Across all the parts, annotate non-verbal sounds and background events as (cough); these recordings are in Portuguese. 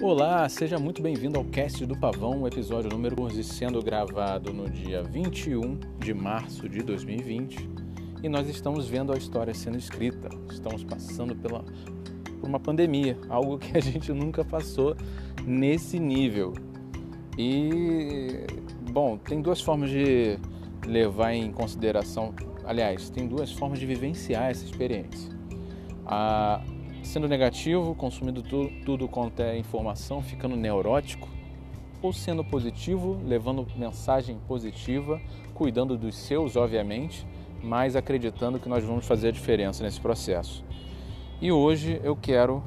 Olá, seja muito bem-vindo ao Cast do Pavão, episódio número 11, sendo gravado no dia 21 de março de 2020. E nós estamos vendo a história sendo escrita. Estamos passando pela, por uma pandemia, algo que a gente nunca passou nesse nível. E, bom, tem duas formas de levar em consideração, aliás, tem duas formas de vivenciar essa experiência. A, sendo negativo, consumindo tudo, tudo quanto é informação, ficando neurótico, ou sendo positivo, levando mensagem positiva, cuidando dos seus, obviamente, mas acreditando que nós vamos fazer a diferença nesse processo. E hoje eu quero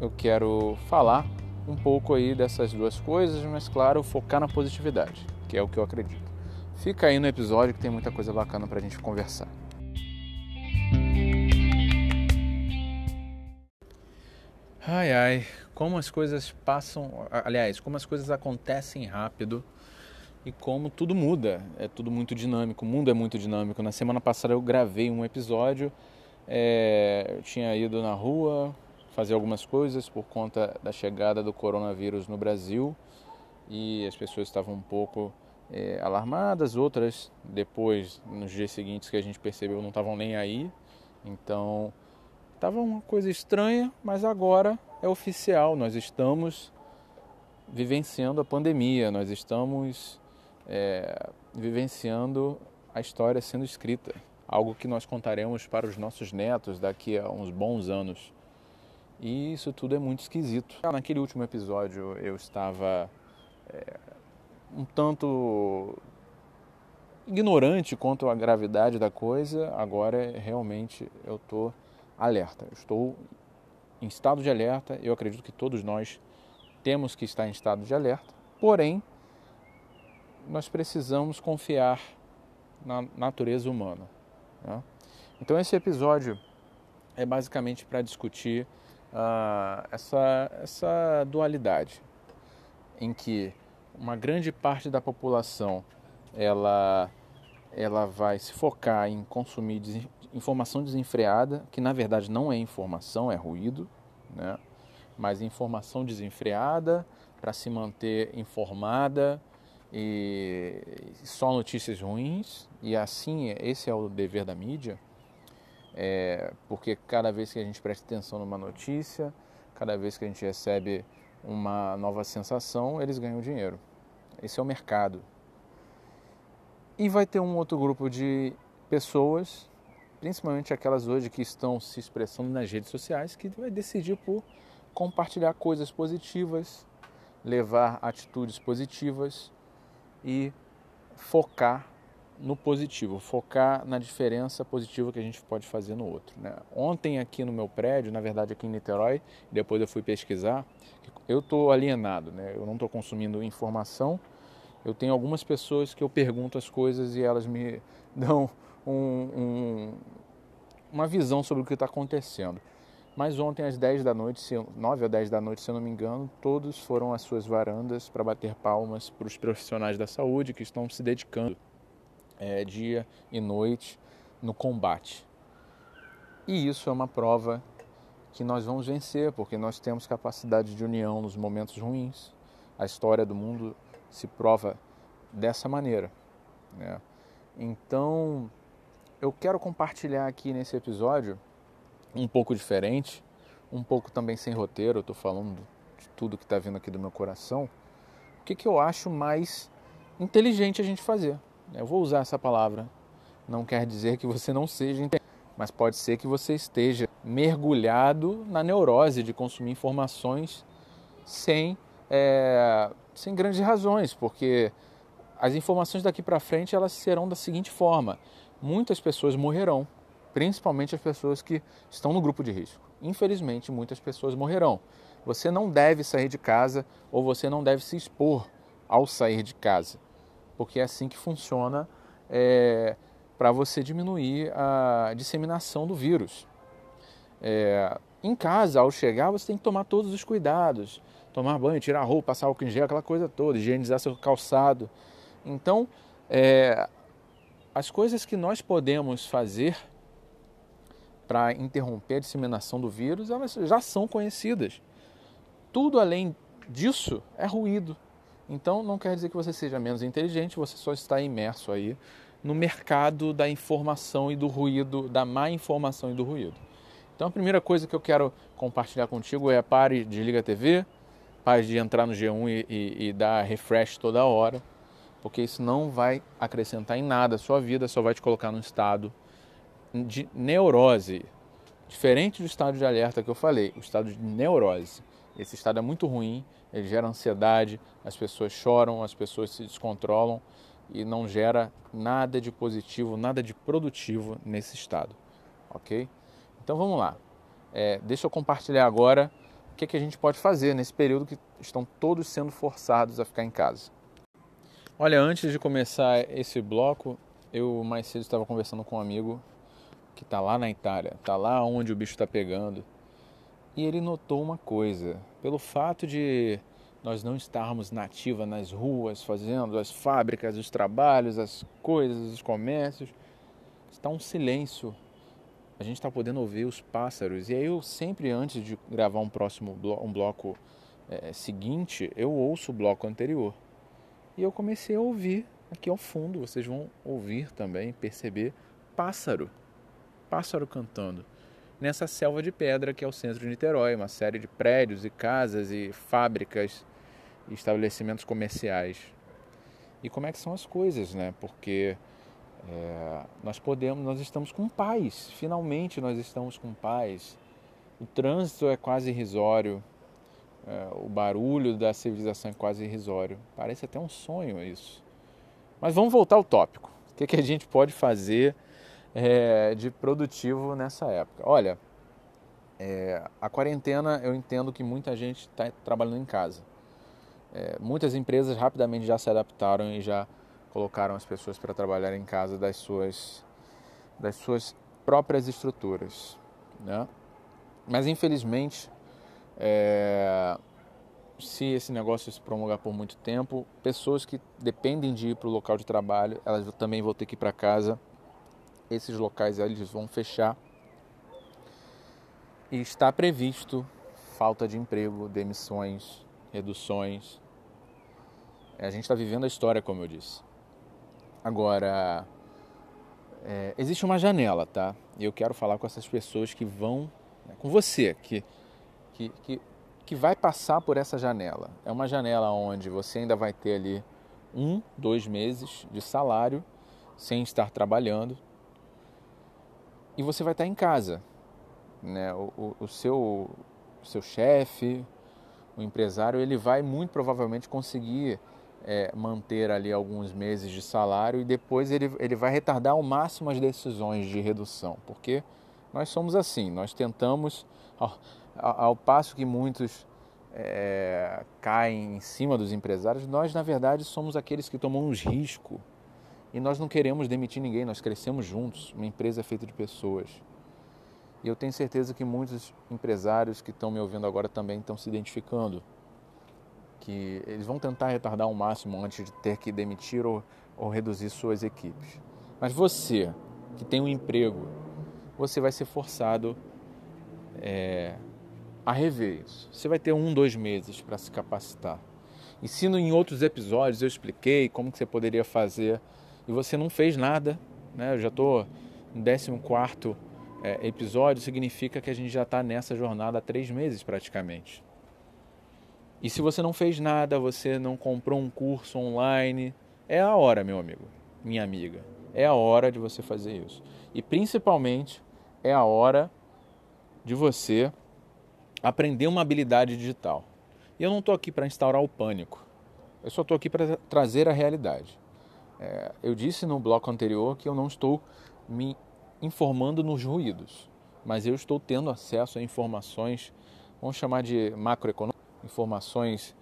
eu quero falar um pouco aí dessas duas coisas, mas claro, focar na positividade, que é o que eu acredito. Fica aí no episódio que tem muita coisa bacana para a gente conversar. Ai ai, como as coisas passam, aliás, como as coisas acontecem rápido e como tudo muda, é tudo muito dinâmico, o mundo é muito dinâmico. Na semana passada eu gravei um episódio, é, eu tinha ido na rua, fazer algumas coisas por conta da chegada do coronavírus no Brasil e as pessoas estavam um pouco é, alarmadas, outras depois, nos dias seguintes que a gente percebeu, não estavam nem aí. Então, estava uma coisa estranha, mas agora é oficial, nós estamos vivenciando a pandemia, nós estamos é, vivenciando a história sendo escrita, algo que nós contaremos para os nossos netos daqui a uns bons anos. E isso tudo é muito esquisito. Naquele último episódio eu estava é, um tanto ignorante quanto à gravidade da coisa, agora realmente eu estou alerta. Eu estou em estado de alerta, eu acredito que todos nós temos que estar em estado de alerta, porém, nós precisamos confiar na natureza humana. Né? Então, esse episódio é basicamente para discutir uh, essa, essa dualidade em que uma grande parte da população ela, ela vai se focar em consumir des informação desenfreada, que na verdade não é informação, é ruído, né? mas informação desenfreada para se manter informada e só notícias ruins, e assim esse é o dever da mídia é, porque cada vez que a gente presta atenção numa notícia, cada vez que a gente recebe uma nova sensação, eles ganham dinheiro. Esse é o mercado. E vai ter um outro grupo de pessoas, principalmente aquelas hoje que estão se expressando nas redes sociais, que vai decidir por compartilhar coisas positivas, levar atitudes positivas e focar no positivo, focar na diferença positiva que a gente pode fazer no outro. Né? Ontem aqui no meu prédio, na verdade aqui em Niterói, depois eu fui pesquisar, eu estou alienado, né? eu não estou consumindo informação, eu tenho algumas pessoas que eu pergunto as coisas e elas me (laughs) dão um, um, uma visão sobre o que está acontecendo. Mas ontem às 10 da noite, 9 ou 10 da noite, se eu não me engano, todos foram às suas varandas para bater palmas para os profissionais da saúde que estão se dedicando é, dia e noite no combate. E isso é uma prova que nós vamos vencer, porque nós temos capacidade de união nos momentos ruins. A história do mundo se prova dessa maneira. Né? Então, eu quero compartilhar aqui nesse episódio um pouco diferente, um pouco também sem roteiro, eu estou falando de tudo que está vindo aqui do meu coração. O que, que eu acho mais inteligente a gente fazer? Eu vou usar essa palavra. Não quer dizer que você não seja, mas pode ser que você esteja mergulhado na neurose de consumir informações sem, é, sem grandes razões, porque as informações daqui para frente elas serão da seguinte forma: muitas pessoas morrerão, principalmente as pessoas que estão no grupo de risco. Infelizmente, muitas pessoas morrerão. Você não deve sair de casa ou você não deve se expor ao sair de casa porque é assim que funciona é, para você diminuir a disseminação do vírus. É, em casa, ao chegar, você tem que tomar todos os cuidados, tomar banho, tirar roupa, passar álcool em gel, aquela coisa toda, higienizar seu calçado. Então, é, as coisas que nós podemos fazer para interromper a disseminação do vírus, elas já são conhecidas. tudo além disso é ruído. Então não quer dizer que você seja menos inteligente, você só está imerso aí no mercado da informação e do ruído, da má informação e do ruído. Então a primeira coisa que eu quero compartilhar contigo é pare de ligar a TV, pare de entrar no G1 e, e, e dar refresh toda hora, porque isso não vai acrescentar em nada a sua vida, só vai te colocar num estado de neurose. Diferente do estado de alerta que eu falei, o estado de neurose. Esse estado é muito ruim, ele gera ansiedade, as pessoas choram, as pessoas se descontrolam e não gera nada de positivo, nada de produtivo nesse estado, ok? Então vamos lá. É, deixa eu compartilhar agora que, que a gente pode fazer nesse período que estão todos sendo forçados a ficar em casa. Olha, antes de começar esse bloco, eu mais cedo estava conversando com um amigo que está lá na Itália, está lá onde o bicho está pegando, e ele notou uma coisa: pelo fato de nós não estarmos nativa nas ruas, fazendo as fábricas, os trabalhos, as coisas, os comércios, está um silêncio. A gente está podendo ouvir os pássaros. E aí eu sempre, antes de gravar um próximo bloco, um bloco é, seguinte, eu ouço o bloco anterior. E eu comecei a ouvir aqui ao fundo. Vocês vão ouvir também, perceber pássaro, pássaro cantando nessa selva de pedra que é o centro de Niterói, uma série de prédios e casas e fábricas e estabelecimentos comerciais. E como é que são as coisas, né? Porque é, nós podemos, nós estamos com paz, finalmente nós estamos com paz. O trânsito é quase irrisório, é, o barulho da civilização é quase irrisório. Parece até um sonho isso. Mas vamos voltar ao tópico. O que, que a gente pode fazer é, de produtivo nessa época. Olha, é, a quarentena eu entendo que muita gente está trabalhando em casa. É, muitas empresas rapidamente já se adaptaram e já colocaram as pessoas para trabalhar em casa das suas, das suas próprias estruturas. Né? Mas infelizmente, é, se esse negócio se prolongar por muito tempo, pessoas que dependem de ir para o local de trabalho, elas também vão ter que ir para casa esses locais eles vão fechar. E está previsto falta de emprego, demissões, reduções. É, a gente está vivendo a história, como eu disse. Agora, é, existe uma janela, tá? E eu quero falar com essas pessoas que vão, né, com você, que, que, que, que vai passar por essa janela. É uma janela onde você ainda vai ter ali um, dois meses de salário sem estar trabalhando e você vai estar em casa. Né? O, o, o seu, o seu chefe, o empresário, ele vai muito provavelmente conseguir é, manter ali alguns meses de salário e depois ele, ele vai retardar ao máximo as decisões de redução, porque nós somos assim, nós tentamos, ao, ao passo que muitos é, caem em cima dos empresários, nós na verdade somos aqueles que tomamos risco e nós não queremos demitir ninguém, nós crescemos juntos. Uma empresa é feita de pessoas. E eu tenho certeza que muitos empresários que estão me ouvindo agora também estão se identificando. Que eles vão tentar retardar ao máximo antes de ter que demitir ou, ou reduzir suas equipes. Mas você, que tem um emprego, você vai ser forçado é, a rever isso. Você vai ter um, dois meses para se capacitar. E se em outros episódios eu expliquei como que você poderia fazer e você não fez nada, né? Eu já estou no 14 é, episódio, significa que a gente já está nessa jornada há três meses praticamente. E se você não fez nada, você não comprou um curso online, é a hora, meu amigo, minha amiga. É a hora de você fazer isso. E principalmente é a hora de você aprender uma habilidade digital. E eu não estou aqui para instaurar o pânico. Eu só estou aqui para trazer a realidade. É, eu disse no bloco anterior que eu não estou me informando nos ruídos, mas eu estou tendo acesso a informações, vamos chamar de macroeconômicas, informações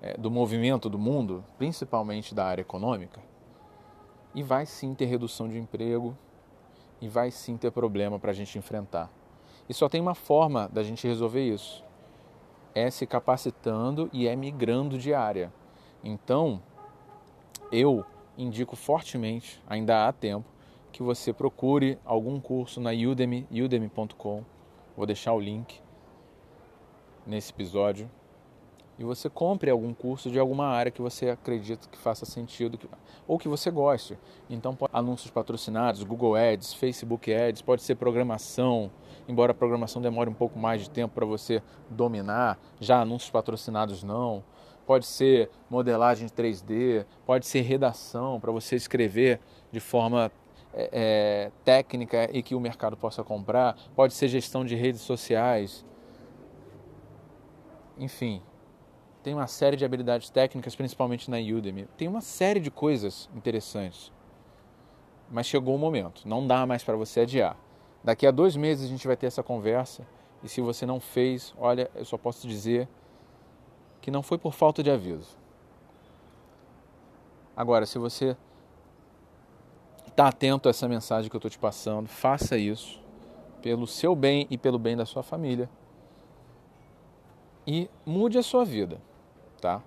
é, do movimento do mundo, principalmente da área econômica, e vai sim ter redução de emprego, e vai sim ter problema para a gente enfrentar. E só tem uma forma da gente resolver isso: é se capacitando e é migrando de área. Então, eu indico fortemente, ainda há tempo, que você procure algum curso na Udemy, udemy.com. Vou deixar o link nesse episódio. E você compre algum curso de alguma área que você acredita que faça sentido ou que você goste. Então, anúncios patrocinados, Google Ads, Facebook Ads, pode ser programação, embora a programação demore um pouco mais de tempo para você dominar, já anúncios patrocinados não. Pode ser modelagem 3D, pode ser redação para você escrever de forma é, é, técnica e que o mercado possa comprar, pode ser gestão de redes sociais. Enfim, tem uma série de habilidades técnicas, principalmente na Udemy. Tem uma série de coisas interessantes. Mas chegou o momento, não dá mais para você adiar. Daqui a dois meses a gente vai ter essa conversa. E se você não fez, olha, eu só posso dizer que não foi por falta de aviso. Agora, se você está atento a essa mensagem que eu estou te passando, faça isso pelo seu bem e pelo bem da sua família. E mude a sua vida tá?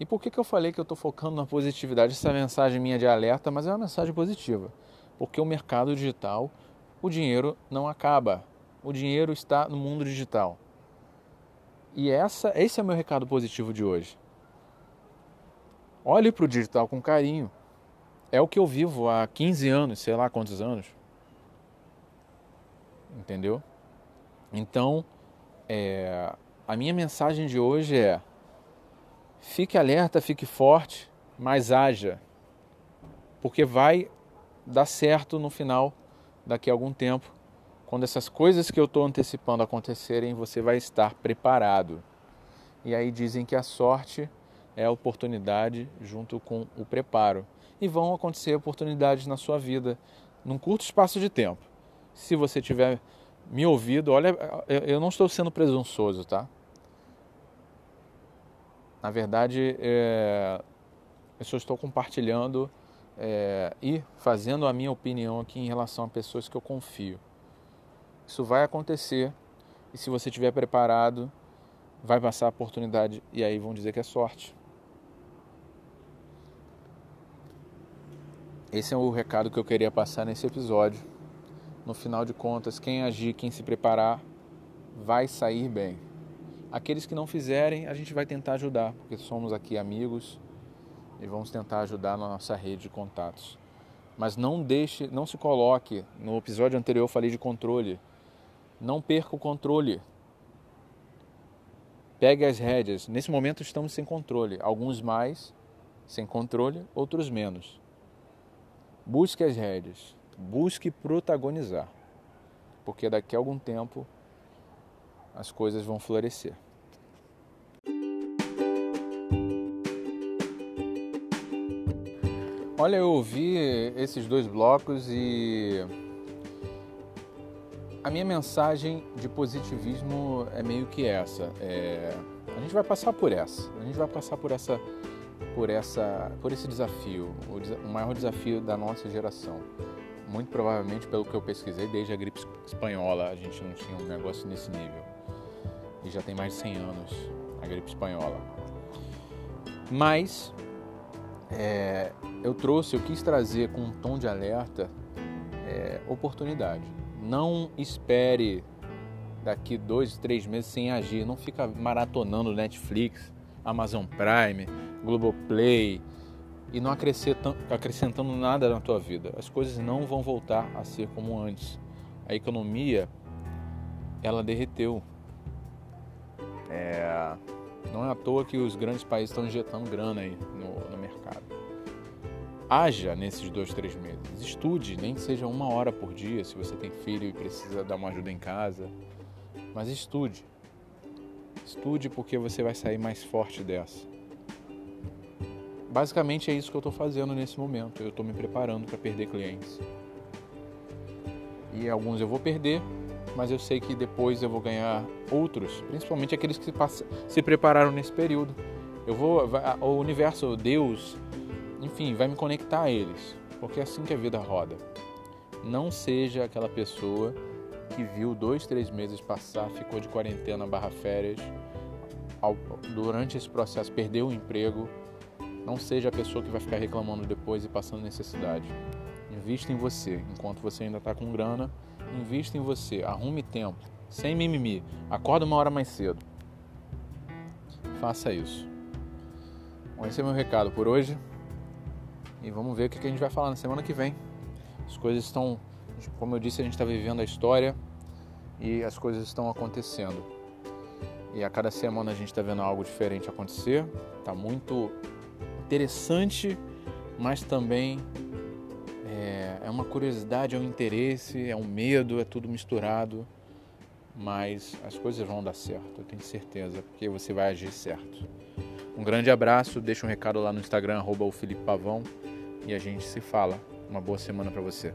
E por que, que eu falei que eu estou focando na positividade? Essa mensagem minha de alerta, mas é uma mensagem positiva. Porque o mercado digital, o dinheiro não acaba. O dinheiro está no mundo digital. E essa, esse é o meu recado positivo de hoje. Olhe para o digital com carinho. É o que eu vivo há 15 anos, sei lá quantos anos. Entendeu? Então, é, a minha mensagem de hoje é Fique alerta, fique forte, mas haja, porque vai dar certo no final, daqui a algum tempo. Quando essas coisas que eu estou antecipando acontecerem, você vai estar preparado. E aí dizem que a sorte é a oportunidade junto com o preparo. E vão acontecer oportunidades na sua vida num curto espaço de tempo. Se você tiver me ouvido, olha, eu não estou sendo presunçoso, tá? Na verdade, é, eu só estou compartilhando é, e fazendo a minha opinião aqui em relação a pessoas que eu confio. Isso vai acontecer e se você estiver preparado, vai passar a oportunidade e aí vão dizer que é sorte. Esse é o recado que eu queria passar nesse episódio. No final de contas, quem agir, quem se preparar, vai sair bem. Aqueles que não fizerem, a gente vai tentar ajudar, porque somos aqui amigos e vamos tentar ajudar na nossa rede de contatos. Mas não deixe, não se coloque. No episódio anterior eu falei de controle. Não perca o controle. Pegue as rédeas. Nesse momento estamos sem controle. Alguns mais sem controle, outros menos. Busque as rédeas. Busque protagonizar. Porque daqui a algum tempo as coisas vão florescer. Olha, eu ouvi esses dois blocos e a minha mensagem de positivismo é meio que essa. É... A gente vai passar por essa. A gente vai passar por essa, por essa, por esse desafio, o, maior desafio da nossa geração. Muito provavelmente, pelo que eu pesquisei, desde a gripe espanhola a gente não tinha um negócio nesse nível. E já tem mais de 100 anos a gripe espanhola. Mas é, eu trouxe, eu quis trazer com um tom de alerta é, oportunidade. Não espere daqui dois, três meses sem agir. Não fica maratonando Netflix, Amazon Prime, Globoplay e não acrescentando nada na tua vida. As coisas não vão voltar a ser como antes. A economia, ela derreteu. É, não é à toa que os grandes países estão injetando grana aí no, no mercado. Haja nesses dois, três meses. Estude, nem que seja uma hora por dia, se você tem filho e precisa dar uma ajuda em casa. Mas estude. Estude porque você vai sair mais forte dessa. Basicamente é isso que eu estou fazendo nesse momento. Eu estou me preparando para perder clientes. E alguns eu vou perder, mas eu sei que depois eu vou ganhar outros, principalmente aqueles que se, prepararam nesse período. Eu vou, o universo, Deus, enfim, vai me conectar a eles, porque é assim que a vida roda. Não seja aquela pessoa que viu dois, três meses passar, ficou de quarentena barra férias, durante esse processo perdeu o emprego. Não seja a pessoa que vai ficar reclamando depois e passando necessidade. Invista em você enquanto você ainda está com grana Invista em você, arrume tempo, sem mimimi. Acorda uma hora mais cedo. faça isso. Bom, esse é meu recado por hoje. E vamos ver o que a gente vai falar na semana que vem. As coisas estão, como eu disse, a gente está vivendo a história e as coisas estão acontecendo. E a cada semana a gente está vendo algo diferente acontecer. Está muito interessante, mas também uma curiosidade, é um interesse, é um medo, é tudo misturado. Mas as coisas vão dar certo, eu tenho certeza, porque você vai agir certo. Um grande abraço, deixa um recado lá no Instagram, arroba o Felipe Pavão, e a gente se fala. Uma boa semana para você.